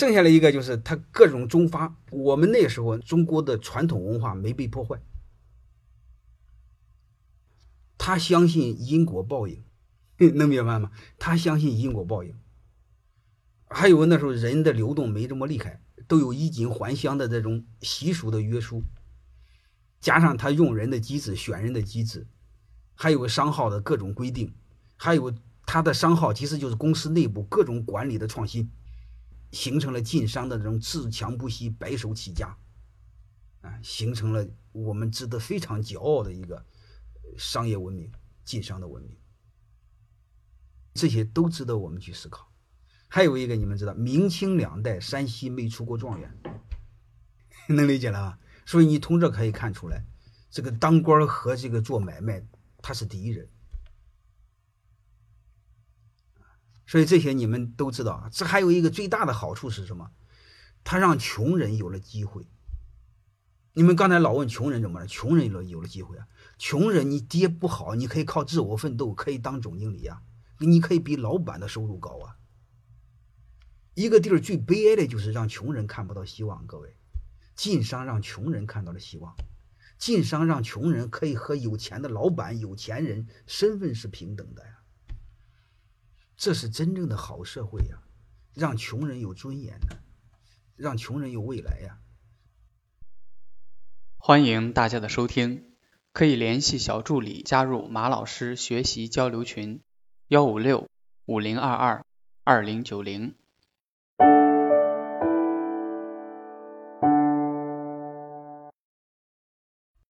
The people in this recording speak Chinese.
剩下的一个就是他各种中发，我们那时候中国的传统文化没被破坏。他相信因果报应，能明白吗？他相信因果报应。还有那时候人的流动没这么厉害，都有衣锦还乡的这种习俗的约束，加上他用人的机制、选人的机制，还有商号的各种规定，还有他的商号其实就是公司内部各种管理的创新，形成了晋商的这种自强不息、白手起家，啊，形成了我们值得非常骄傲的一个商业文明、晋商的文明，这些都值得我们去思考。还有一个，你们知道，明清两代山西没出过状元，能理解了吧？所以你从这可以看出来，这个当官和这个做买卖，他是第一人。所以这些你们都知道啊。这还有一个最大的好处是什么？他让穷人有了机会。你们刚才老问穷人怎么了？穷人有了有了机会啊！穷人你爹不好，你可以靠自我奋斗，可以当总经理啊，你可以比老板的收入高啊。一个地儿最悲哀的就是让穷人看不到希望。各位，晋商让穷人看到了希望，晋商让穷人可以和有钱的老板、有钱人身份是平等的呀。这是真正的好社会呀，让穷人有尊严的，让穷人有未来呀。欢迎大家的收听，可以联系小助理加入马老师学习交流群：幺五六五零二二二零九零。